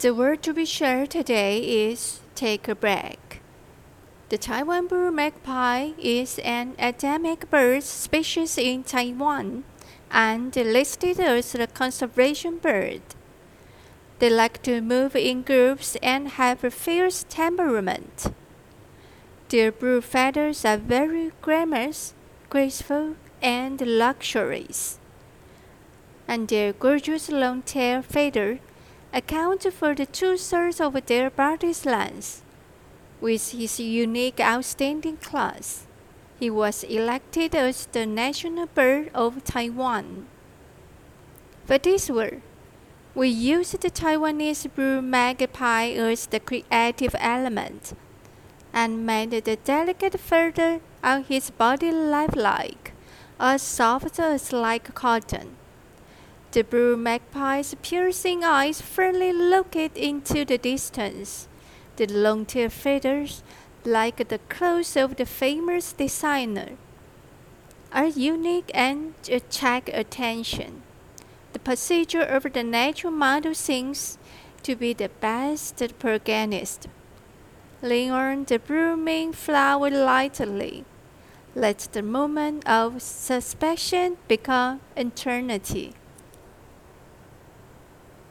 The word to be shared today is take a break. The Taiwan blue magpie is an endemic bird species in Taiwan and listed as a conservation bird. They like to move in groups and have a fierce temperament. Their blue feathers are very glamorous, graceful, and luxurious. And their gorgeous long tail feather account for the two-thirds of their body's length. With his unique outstanding class, he was elected as the national bird of Taiwan. For this work, we used the Taiwanese blue magpie as the creative element and made the delicate feather on his body lifelike, as soft as like cotton. The blue magpie's piercing eyes fairly looked into the distance. The long tail feathers, like the clothes of the famous designer, are unique and attract attention. The procedure of the natural model seems to be the best protagonist. Lean on the blooming flower lightly. Let the moment of suspension become eternity.